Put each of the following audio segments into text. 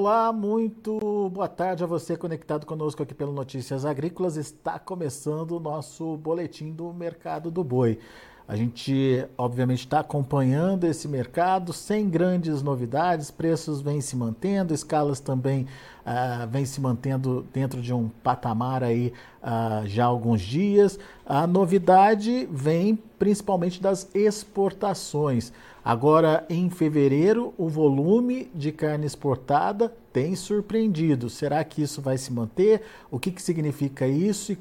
Olá, muito boa tarde a você conectado conosco aqui pelo Notícias Agrícolas. Está começando o nosso boletim do mercado do boi. A gente, obviamente, está acompanhando esse mercado sem grandes novidades, preços vêm se mantendo, escalas também uh, vêm se mantendo dentro de um patamar aí uh, já há alguns dias. A novidade vem principalmente das exportações. Agora, em fevereiro, o volume de carne exportada tem surpreendido. Será que isso vai se manter? O que, que significa isso e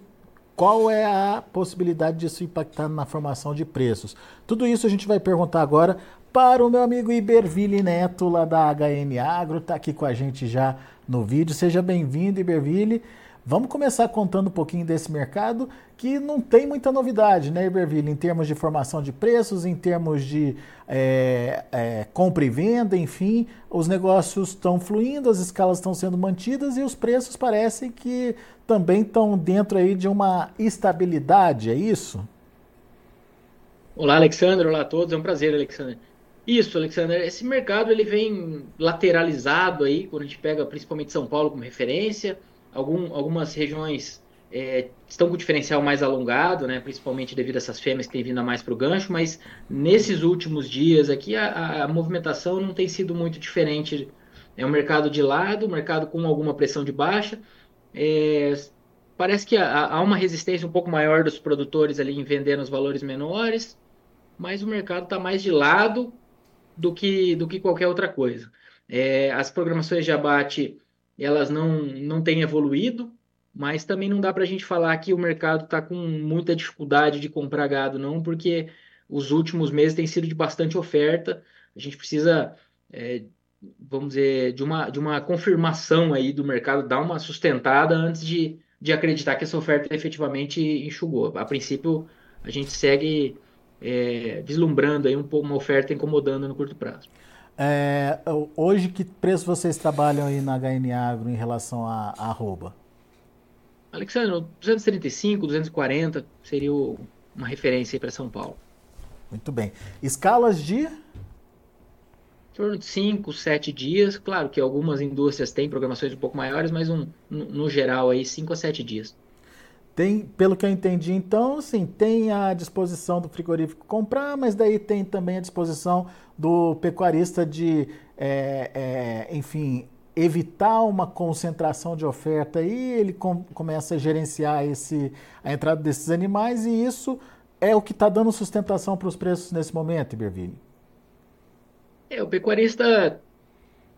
qual é a possibilidade disso impactar na formação de preços? Tudo isso a gente vai perguntar agora para o meu amigo Iberville Neto, lá da HN Agro, está aqui com a gente já no vídeo. Seja bem-vindo, Iberville. Vamos começar contando um pouquinho desse mercado que não tem muita novidade, né, Iberville, em termos de formação de preços, em termos de é, é, compra e venda, enfim, os negócios estão fluindo, as escalas estão sendo mantidas e os preços parecem que também estão dentro aí de uma estabilidade, é isso? Olá, Alexandre, olá a todos, é um prazer, Alexandre. Isso, Alexandre, esse mercado ele vem lateralizado aí, quando a gente pega principalmente São Paulo como referência, Algum, algumas regiões é, estão com diferencial mais alongado, né, principalmente devido a essas fêmeas que têm vindo a mais para o gancho, mas nesses últimos dias aqui a, a, movimentação não tem sido muito diferente. É um mercado de lado, mercado com alguma pressão de baixa. É, parece que há, há, uma resistência um pouco maior dos produtores ali em vender nos valores menores, mas o mercado está mais de lado do que, do que qualquer outra coisa. É, as programações de abate elas não, não têm evoluído, mas também não dá para a gente falar que o mercado está com muita dificuldade de comprar gado, não, porque os últimos meses têm sido de bastante oferta. A gente precisa, é, vamos dizer, de uma, de uma confirmação aí do mercado, dar uma sustentada antes de, de acreditar que essa oferta efetivamente enxugou. A princípio, a gente segue é, vislumbrando aí um pouco uma oferta incomodando no curto prazo. É, hoje, que preço vocês trabalham aí na HN Agro em relação a, a arroba? Alexandre, 235, 240 seria uma referência para São Paulo. Muito bem. Escalas de? Em torno de 5, 7 dias. Claro que algumas indústrias têm programações um pouco maiores, mas um, no, no geral aí 5 a 7 dias. Tem, pelo que eu entendi, então, assim, tem a disposição do frigorífico comprar, mas daí tem também a disposição do pecuarista de, é, é, enfim, evitar uma concentração de oferta e ele com, começa a gerenciar esse, a entrada desses animais e isso é o que está dando sustentação para os preços nesse momento, Iberville. É, o pecuarista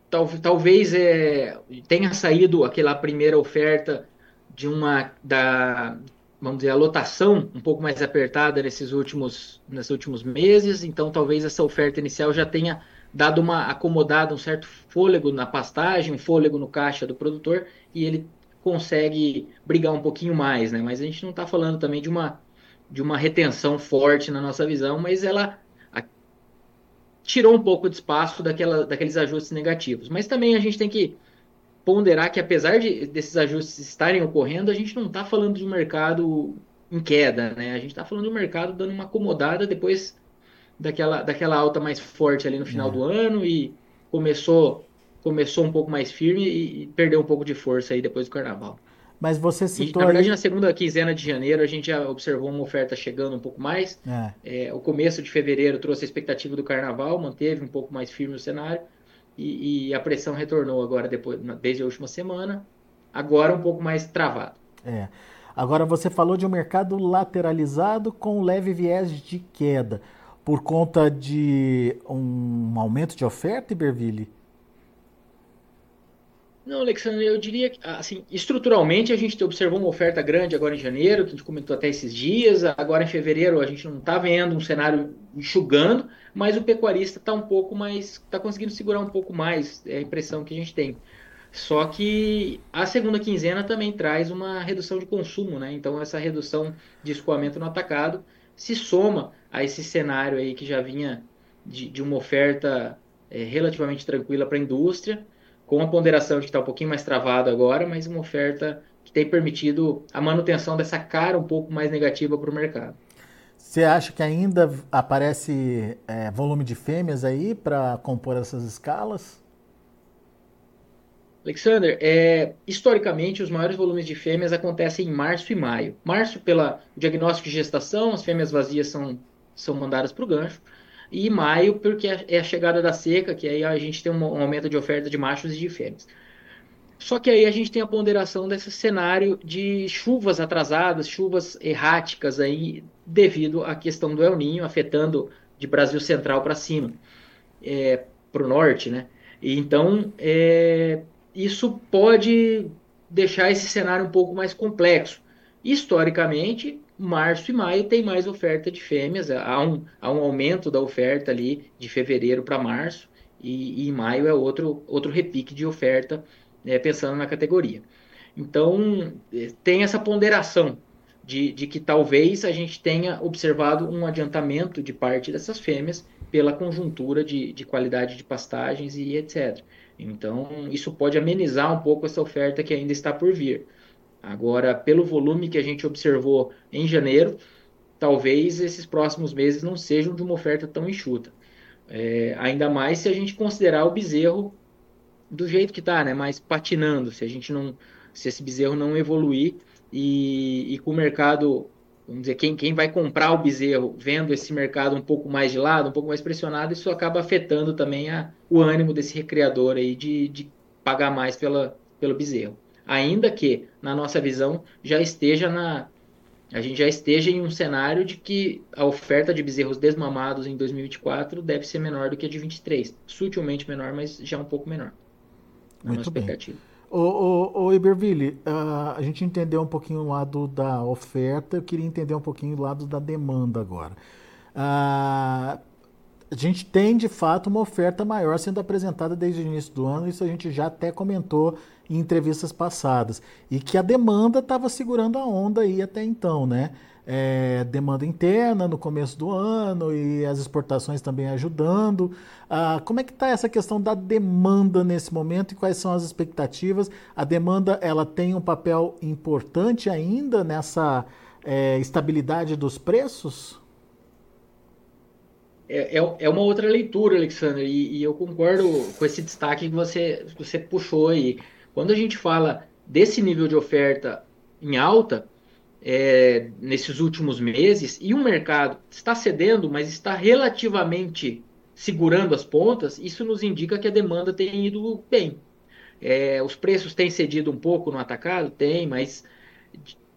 tal, talvez é, tenha saído aquela primeira oferta de uma da vamos dizer a lotação um pouco mais apertada nesses últimos nesses últimos meses, então talvez essa oferta inicial já tenha dado uma acomodada, um certo fôlego na pastagem, um fôlego no caixa do produtor e ele consegue brigar um pouquinho mais, né? Mas a gente não está falando também de uma de uma retenção forte na nossa visão, mas ela a, tirou um pouco de espaço daquela, daqueles ajustes negativos. Mas também a gente tem que ponderar que apesar de, desses ajustes estarem ocorrendo, a gente não está falando de um mercado em queda, né? A gente está falando de um mercado dando uma acomodada depois daquela, daquela alta mais forte ali no final é. do ano e começou começou um pouco mais firme e, e, perdeu um pouco de força aí depois do carnaval. Mas você citou. E, na verdade, aí... na segunda quinzena de janeiro, a gente já observou uma oferta chegando um pouco mais. É. É, o começo de fevereiro trouxe a expectativa do carnaval, manteve um pouco mais firme o cenário e, e, a pressão retornou agora depois, desde a última semana, agora um pouco mais travado. É. Agora você falou de um mercado lateralizado com leve viés de queda por conta de um aumento de oferta, Iberville? Não, Alexandre, eu diria que, assim, estruturalmente a gente observou uma oferta grande agora em janeiro, que a gente comentou até esses dias. Agora em fevereiro a gente não está vendo um cenário enxugando, mas o pecuarista está um pouco mais, está conseguindo segurar um pouco mais, é a impressão que a gente tem. Só que a segunda quinzena também traz uma redução de consumo, né? Então essa redução de escoamento no atacado se soma a esse cenário aí que já vinha de, de uma oferta é, relativamente tranquila para a indústria, com a ponderação de que está um pouquinho mais travado agora, mas uma oferta que tem permitido a manutenção dessa cara um pouco mais negativa para o mercado. Você acha que ainda aparece é, volume de fêmeas aí para compor essas escalas? Alexander, é, historicamente os maiores volumes de fêmeas acontecem em março e maio. Março, pelo diagnóstico de gestação, as fêmeas vazias são, são mandadas para o gancho. E maio, porque é, é a chegada da seca, que aí a gente tem um aumento de oferta de machos e de fêmeas. Só que aí a gente tem a ponderação desse cenário de chuvas atrasadas, chuvas erráticas aí, devido à questão do El Ninho afetando de Brasil Central para cima, é, para o norte, né? E então, é, isso pode deixar esse cenário um pouco mais complexo. Historicamente, março e maio tem mais oferta de fêmeas, há um, há um aumento da oferta ali de fevereiro para março, e, e maio é outro, outro repique de oferta é, pensando na categoria. Então, é, tem essa ponderação de, de, que talvez a gente tenha observado um adiantamento de parte dessas fêmeas pela conjuntura de, de qualidade de pastagens e etc. Então, isso pode amenizar um pouco essa oferta que ainda está por vir. Agora, pelo volume que a gente observou em janeiro, talvez esses próximos meses não sejam de uma oferta tão enxuta. É, ainda mais se a gente considerar o bezerro do jeito que está, né? Mais patinando, se a gente não, se esse bezerro não evoluir e, e com o mercado, vamos dizer, quem, quem vai comprar o bezerro vendo esse mercado um pouco mais de lado, um pouco mais pressionado, isso acaba afetando também a, o ânimo desse recriador aí de, de pagar mais pela, pelo bezerro. Ainda que, na nossa visão, já esteja na, a gente já esteja em um cenário de que a oferta de bezerros desmamados em 2024 deve ser menor do que a de 23. Sutilmente menor, mas já um pouco menor. Muito bem. Ô, ô, ô Iberville, uh, a gente entendeu um pouquinho o lado da oferta, eu queria entender um pouquinho o lado da demanda agora. Uh, a gente tem de fato uma oferta maior sendo apresentada desde o início do ano, isso a gente já até comentou em entrevistas passadas, e que a demanda estava segurando a onda aí até então, né? é, demanda interna no começo do ano e as exportações também ajudando. Ah, como é que está essa questão da demanda nesse momento e quais são as expectativas? A demanda ela tem um papel importante ainda nessa é, estabilidade dos preços? É, é, é, uma outra leitura, Alexandre, e, e, eu concordo com esse destaque que você, que você puxou aí. Quando a gente fala desse nível de oferta em alta, é, nesses últimos meses e o mercado está cedendo, mas está relativamente segurando as pontas, isso nos indica que a demanda tem ido bem. É, os preços têm cedido um pouco no atacado? Tem, mas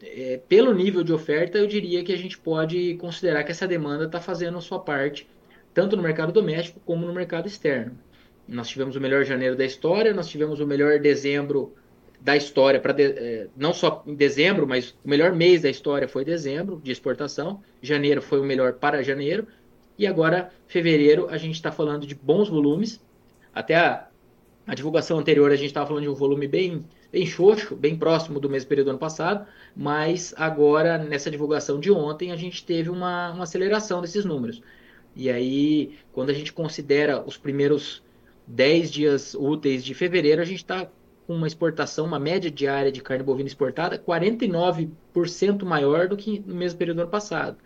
é, pelo nível de oferta, eu diria que a gente pode considerar que essa demanda está fazendo a sua parte, tanto no mercado doméstico como no mercado externo. Nós tivemos o melhor janeiro da história, nós tivemos o melhor dezembro da história para é, não só em dezembro, mas o melhor mês da história foi dezembro de exportação. Janeiro foi o melhor para janeiro e agora fevereiro a gente está falando de bons volumes. Até a, a divulgação anterior a gente estava falando de um volume bem bem xoxo, bem próximo do mesmo período do ano passado, mas agora nessa divulgação de ontem a gente teve uma, uma aceleração desses números. E aí, quando a gente considera os primeiros 10 dias úteis de fevereiro, a gente está com uma exportação, uma média diária de carne bovina exportada 49% maior do que no mesmo período do ano passado.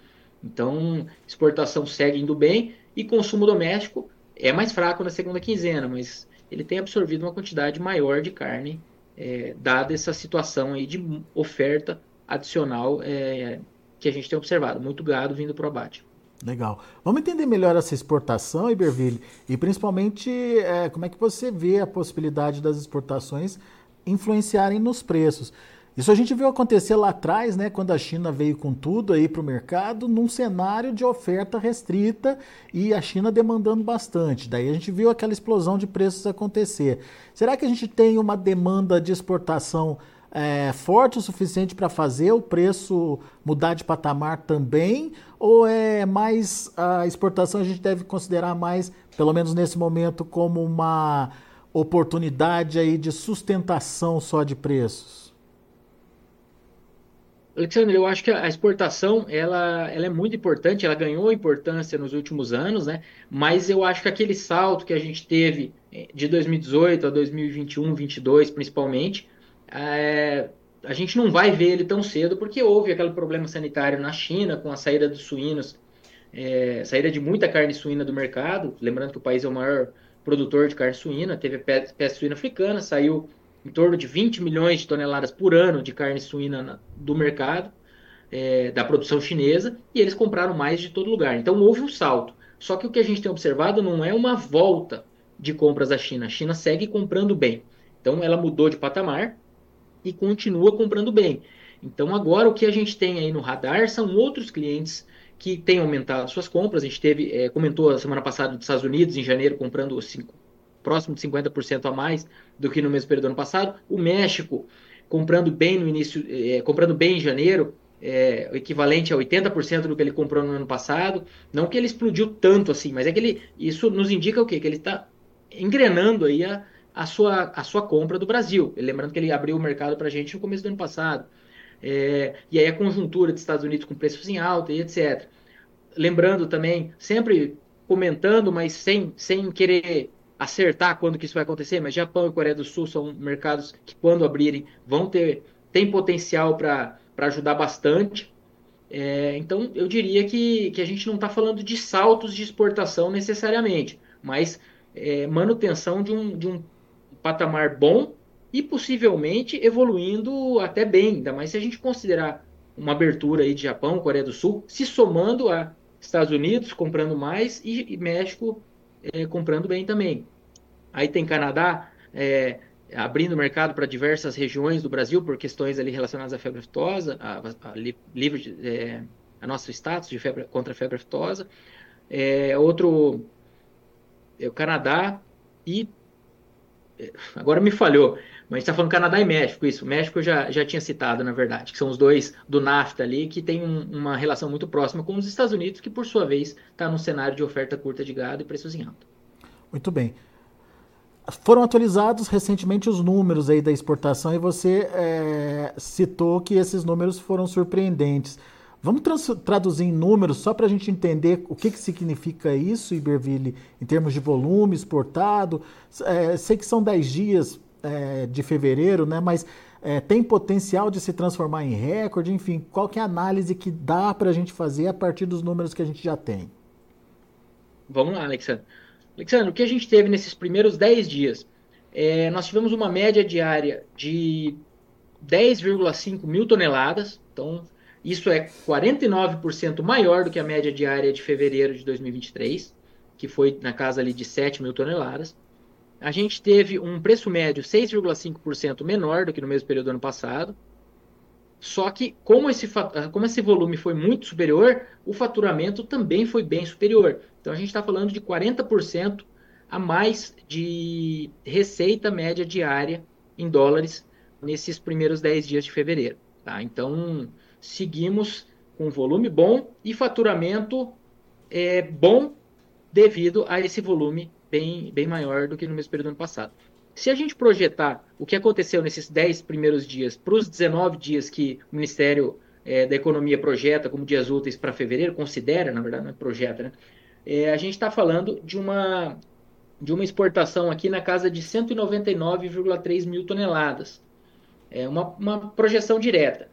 Então, exportação segue indo bem e consumo doméstico é mais fraco na segunda quinzena, mas ele tem absorvido uma quantidade maior de carne, é, dada essa situação aí de oferta adicional é, que a gente tem observado. Muito gado vindo para o abate. Legal. Vamos entender melhor essa exportação, Iberville, e principalmente é, como é que você vê a possibilidade das exportações influenciarem nos preços. Isso a gente viu acontecer lá atrás, né, quando a China veio com tudo aí para o mercado, num cenário de oferta restrita e a China demandando bastante. Daí a gente viu aquela explosão de preços acontecer. Será que a gente tem uma demanda de exportação é, forte o suficiente para fazer o preço mudar de patamar também? Ou é mais a exportação a gente deve considerar mais, pelo menos nesse momento, como uma oportunidade aí de sustentação só de preços? Alexandre, eu acho que a exportação ela, ela é muito importante, ela ganhou importância nos últimos anos, né? Mas eu acho que aquele salto que a gente teve eh, de 2018 a 2021, 2022, principalmente, é, a gente não vai ver ele tão cedo, porque houve aquele problema sanitário na China com a saída dos suínos, é, saída de muita carne suína do mercado. Lembrando que o país é o maior produtor de carne suína, teve a peste suína africana, saiu em torno de 20 milhões de toneladas por ano de carne suína na, do mercado, é, da produção chinesa, e eles compraram mais de todo lugar. Então houve um salto. Só que o que a gente tem observado não é uma volta de compras da China. A China segue comprando bem. Então ela mudou de patamar e continua comprando bem. Então agora o que a gente tem aí no radar são outros clientes que têm aumentado suas compras. A gente teve, é, comentou a semana passada dos Estados Unidos, em janeiro, comprando cinco, próximo de 50% a mais do que no mesmo período do ano passado. O México comprando bem no início, é, comprando bem em janeiro, é, equivalente a 80% do que ele comprou no ano passado. Não que ele explodiu tanto assim, mas é que ele, isso nos indica o quê? Que ele está engrenando aí a, a, sua, a sua compra do Brasil. Lembrando que ele abriu o mercado para a gente no começo do ano passado. É, e aí a conjuntura dos Estados Unidos com preços em alta e etc. Lembrando também, sempre comentando, mas sem, sem querer acertar quando que isso vai acontecer, mas Japão e Coreia do Sul são mercados que quando abrirem vão ter tem potencial para ajudar bastante. É, então eu diria que, que a gente não está falando de saltos de exportação necessariamente, mas é, manutenção de um, de um patamar bom e possivelmente evoluindo até bem, ainda mais se a gente considerar uma abertura aí de Japão, Coreia do Sul, se somando a Estados Unidos comprando mais e, e México é, comprando bem também. Aí tem Canadá é, abrindo mercado para diversas regiões do Brasil por questões ali relacionadas à febre aftosa, a, a, livre é, a nosso status de febre contra a febre aftosa. É, outro é o Canadá e agora me falhou, mas está falando Canadá e México, isso. México eu já, já tinha citado, na verdade, que são os dois do NAFTA ali, que tem um, uma relação muito próxima com os Estados Unidos, que por sua vez está num cenário de oferta curta de gado e preços em alta. Muito bem. Foram atualizados recentemente os números aí da exportação e você é, citou que esses números foram surpreendentes. Vamos traduzir em números só para a gente entender o que, que significa isso, Iberville, em termos de volume exportado. É, sei que são 10 dias é, de fevereiro, né? Mas é, tem potencial de se transformar em recorde, enfim, qual que é a análise que dá para a gente fazer a partir dos números que a gente já tem? Vamos lá, Alexandre. Alexandre, o que a gente teve nesses primeiros 10 dias? É, nós tivemos uma média diária de 10,5 mil toneladas, então isso é 49% maior do que a média diária de fevereiro de 2023, que foi na casa ali de 7 mil toneladas a gente teve um preço médio 6,5% menor do que no mesmo período do ano passado. Só que, como esse, como esse volume foi muito superior, o faturamento também foi bem superior. Então, a gente está falando de 40% a mais de receita média diária em dólares nesses primeiros 10 dias de fevereiro. Tá? Então, seguimos com volume bom e faturamento é, bom devido a esse volume bem, bem maior do que no mesmo período do ano passado. Se a gente projetar o que aconteceu nesses 10 primeiros dias para os 19 dias que o Ministério é, da Economia projeta como dias úteis para fevereiro, considera, na verdade, não é projeta, né? É, a gente está falando de uma, de uma exportação aqui na casa de 199,3 mil toneladas. É uma, uma projeção direta.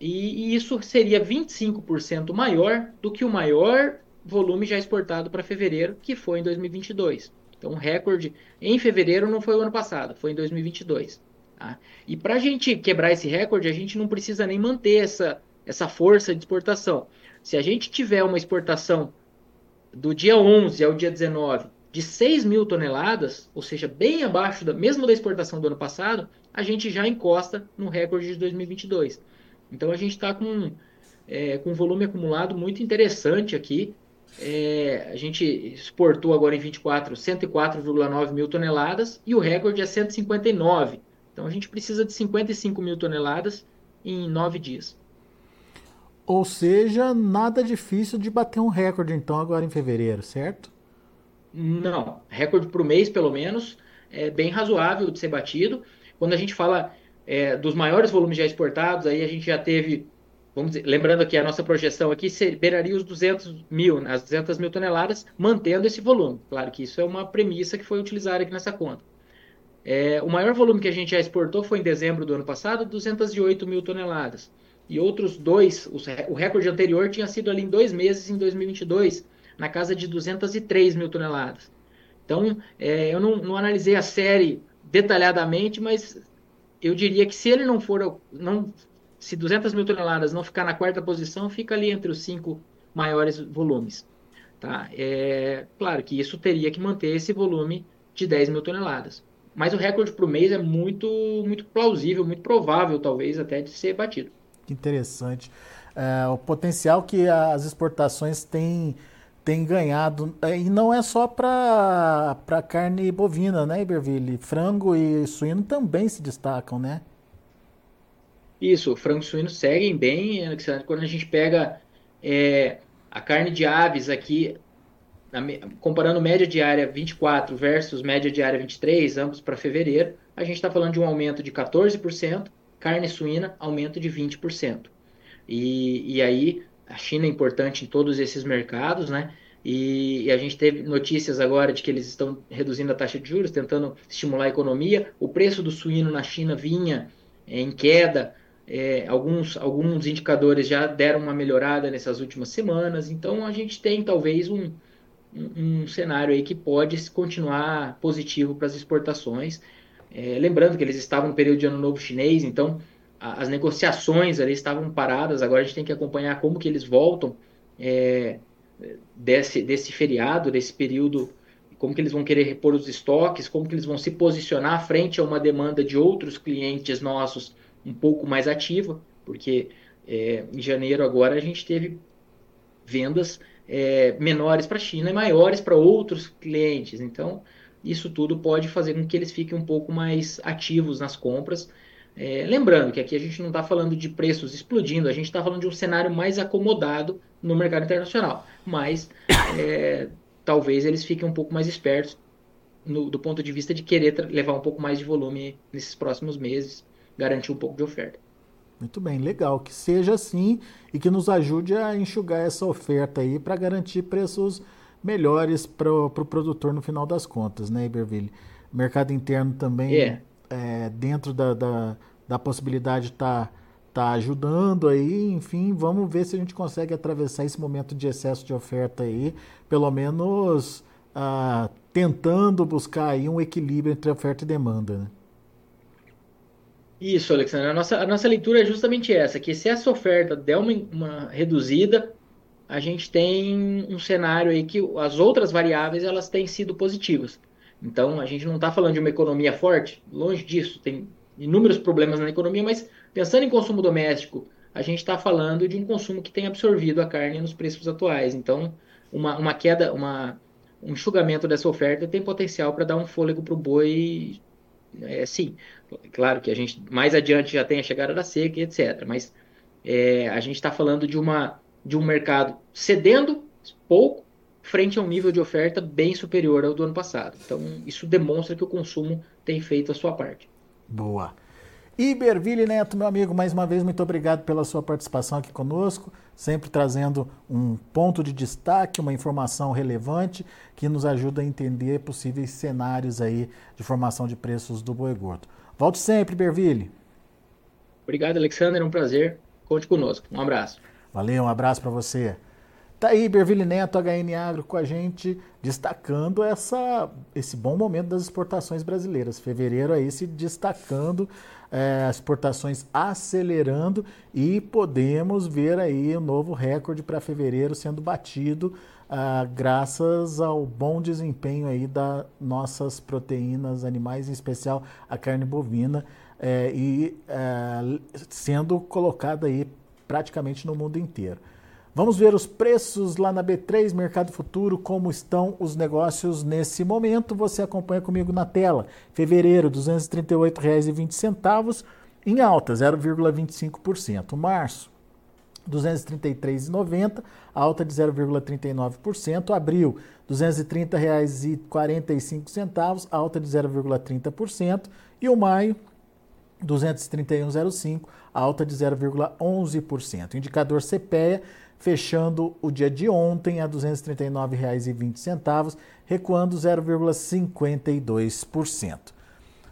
E, e isso seria 25% maior do que o maior volume já exportado para fevereiro, que foi em 2022. Então, o recorde em fevereiro não foi o ano passado, foi em 2022. Tá? E para a gente quebrar esse recorde, a gente não precisa nem manter essa, essa força de exportação. Se a gente tiver uma exportação do dia 11 ao dia 19 de 6 mil toneladas, ou seja, bem abaixo da mesmo da exportação do ano passado, a gente já encosta no recorde de 2022. Então a gente está com, é, com um volume acumulado muito interessante aqui é, a gente exportou agora em 24 104,9 mil toneladas e o recorde é 159. Então a gente precisa de 55 mil toneladas em nove dias. Ou seja, nada difícil de bater um recorde então agora em fevereiro, certo? Não, recorde para o mês pelo menos é bem razoável de ser batido. Quando a gente fala é, dos maiores volumes já exportados, aí a gente já teve vamos dizer, lembrando que a nossa projeção aqui beiraria os 200 mil, as 200 mil toneladas, mantendo esse volume. Claro que isso é uma premissa que foi utilizada aqui nessa conta. É, o maior volume que a gente já exportou foi em dezembro do ano passado, 208 mil toneladas. E outros dois, o recorde anterior tinha sido ali em dois meses, em 2022, na casa de 203 mil toneladas. Então, é, eu não, não, analisei a série detalhadamente, mas eu diria que se ele não for, não, se 200 mil toneladas não ficar na quarta posição, fica ali entre os cinco maiores volumes. Tá? É, claro que isso teria que manter esse volume de 10 mil toneladas. Mas o recorde para o mês é muito, muito plausível, muito provável, talvez, até de ser batido. Que interessante. É, o potencial que as exportações têm, têm ganhado, é, e não é só para carne bovina, né, Iberville? Frango e suíno também se destacam, né? Isso, frango e suíno seguem bem. Quando a gente pega é, a carne de aves aqui, comparando média diária 24 versus média diária 23, ambos para fevereiro, a gente está falando de um aumento de 14%, carne suína, aumento de 20%. E, e aí, a China é importante em todos esses mercados, né? E, a gente teve notícias agora de que eles estão reduzindo a taxa de juros, tentando estimular a economia. O preço do suíno na China vinha é, em queda, é, alguns, alguns indicadores já deram uma melhorada nessas últimas semanas, então a gente tem talvez um, um, um cenário aí que pode continuar positivo para as exportações. É, lembrando que eles estavam no período de ano novo chinês, então as negociações ali estavam paradas, agora a gente tem que acompanhar como que eles voltam é, desse, desse feriado, desse período, como que eles vão querer repor os estoques, como que eles vão se posicionar frente a uma demanda de outros clientes nossos um pouco mais ativa, porque é, em janeiro agora a gente teve vendas é, menores para a China e maiores para outros clientes. Então, isso tudo pode fazer com que eles fiquem um pouco mais ativos nas compras. É, lembrando que aqui a gente não está falando de preços explodindo, a gente está falando de um cenário mais acomodado no mercado internacional. Mas é, talvez eles fiquem um pouco mais espertos no, do ponto de vista de querer levar um pouco mais de volume nesses próximos meses, garantir um pouco de oferta. Muito bem, legal. Que seja assim e que nos ajude a enxugar essa oferta aí para garantir preços melhores para o pro produtor no final das contas, né, Iberville? Mercado interno também, yeah. É, dentro da, da, da possibilidade, está tá ajudando aí. Enfim, vamos ver se a gente consegue atravessar esse momento de excesso de oferta aí, pelo menos ah, tentando buscar aí um equilíbrio entre oferta e demanda, né? Isso, Alexandre. A nossa, a nossa leitura é justamente essa, que se essa oferta der uma, uma reduzida, a gente tem um cenário aí que as outras variáveis elas têm sido positivas. Então, a gente não está falando de uma economia forte, longe disso, tem inúmeros problemas na economia, mas pensando em consumo doméstico, a gente está falando de um consumo que tem absorvido a carne nos preços atuais. Então, uma, uma queda, uma, um enxugamento dessa oferta tem potencial para dar um fôlego para o boi, é, sim. Claro que a gente mais adiante já tem a chegada da seca, etc. Mas é, a gente está falando de, uma, de um mercado cedendo pouco frente a um nível de oferta bem superior ao do ano passado. Então, isso demonstra que o consumo tem feito a sua parte. Boa. Iberville Neto, meu amigo, mais uma vez, muito obrigado pela sua participação aqui conosco, sempre trazendo um ponto de destaque, uma informação relevante que nos ajuda a entender possíveis cenários aí de formação de preços do boi gordo. Volte sempre, Iberville. Obrigado, Alexander, é um prazer. Conte conosco. Um abraço. Valeu, um abraço para você. Tá aí, Berville Neto, HN Agro, com a gente, destacando essa, esse bom momento das exportações brasileiras. Fevereiro aí se destacando, é, as exportações acelerando e podemos ver aí um novo recorde para fevereiro sendo batido ah, graças ao bom desempenho aí das nossas proteínas animais, em especial a carne bovina, é, e é, sendo colocada aí praticamente no mundo inteiro. Vamos ver os preços lá na B3 Mercado Futuro, como estão os negócios nesse momento. Você acompanha comigo na tela. Fevereiro, R$ 238,20, em alta, 0,25%. Março, R$ 233,90, alta de 0,39%. Abril, R$ 230,45, alta de 0,30%. E o maio, 231,05, alta de 0,11%. Indicador CPEA fechando o dia de ontem a R$ 239,20, recuando 0,52%.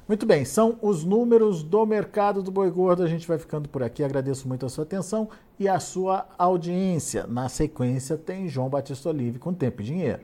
Muito bem, são os números do mercado do boi gordo. A gente vai ficando por aqui. Agradeço muito a sua atenção e a sua audiência. Na sequência, tem João Batista Olive com Tempo e Dinheiro.